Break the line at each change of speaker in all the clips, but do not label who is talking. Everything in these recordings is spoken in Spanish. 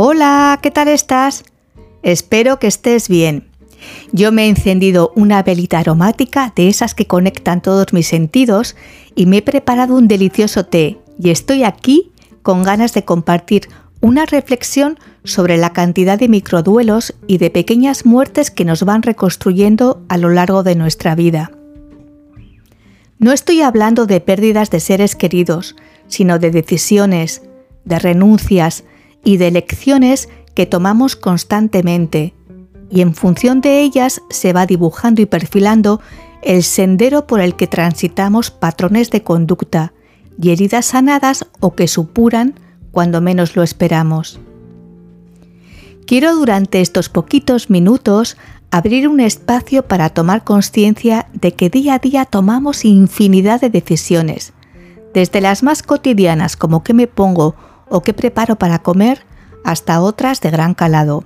Hola, ¿qué tal estás? Espero que estés bien. Yo me he encendido una velita aromática de esas que conectan todos mis sentidos y me he preparado un delicioso té y estoy aquí con ganas de compartir una reflexión sobre la cantidad de microduelos y de pequeñas muertes que nos van reconstruyendo a lo largo de nuestra vida. No estoy hablando de pérdidas de seres queridos, sino de decisiones, de renuncias y de elecciones que tomamos constantemente, y en función de ellas se va dibujando y perfilando el sendero por el que transitamos patrones de conducta y heridas sanadas o que supuran cuando menos lo esperamos. Quiero durante estos poquitos minutos abrir un espacio para tomar conciencia de que día a día tomamos infinidad de decisiones, desde las más cotidianas como qué me pongo o qué preparo para comer, hasta otras de gran calado.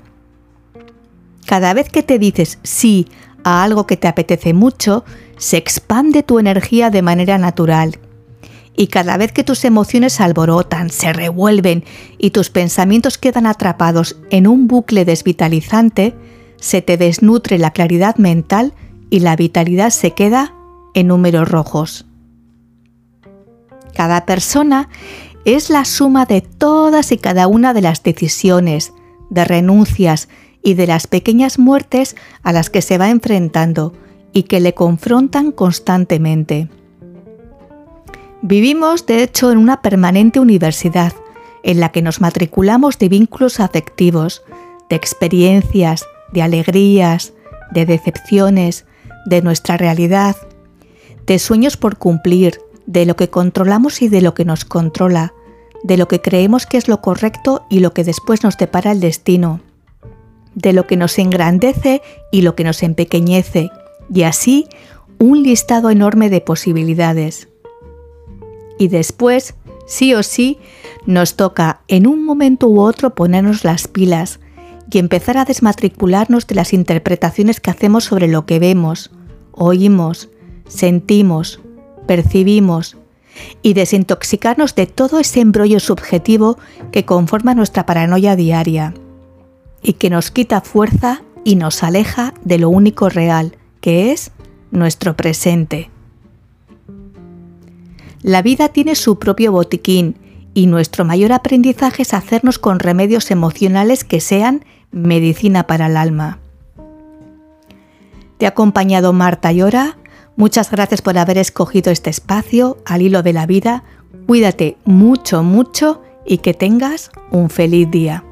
Cada vez que te dices sí a algo que te apetece mucho, se expande tu energía de manera natural. Y cada vez que tus emociones se alborotan, se revuelven y tus pensamientos quedan atrapados en un bucle desvitalizante, se te desnutre la claridad mental y la vitalidad se queda en números rojos. Cada persona es la suma de todas y cada una de las decisiones, de renuncias y de las pequeñas muertes a las que se va enfrentando y que le confrontan constantemente. Vivimos, de hecho, en una permanente universidad, en la que nos matriculamos de vínculos afectivos, de experiencias, de alegrías, de decepciones, de nuestra realidad, de sueños por cumplir, de lo que controlamos y de lo que nos controla, de lo que creemos que es lo correcto y lo que después nos depara el destino, de lo que nos engrandece y lo que nos empequeñece, y así un listado enorme de posibilidades. Y después, sí o sí, nos toca en un momento u otro ponernos las pilas y empezar a desmatricularnos de las interpretaciones que hacemos sobre lo que vemos, oímos, sentimos, percibimos y desintoxicarnos de todo ese embrollo subjetivo que conforma nuestra paranoia diaria y que nos quita fuerza y nos aleja de lo único real, que es nuestro presente. La vida tiene su propio botiquín y nuestro mayor aprendizaje es hacernos con remedios emocionales que sean medicina para el alma. Te ha acompañado Marta Llora. Muchas gracias por haber escogido este espacio al hilo de la vida. Cuídate mucho, mucho y que tengas un feliz día.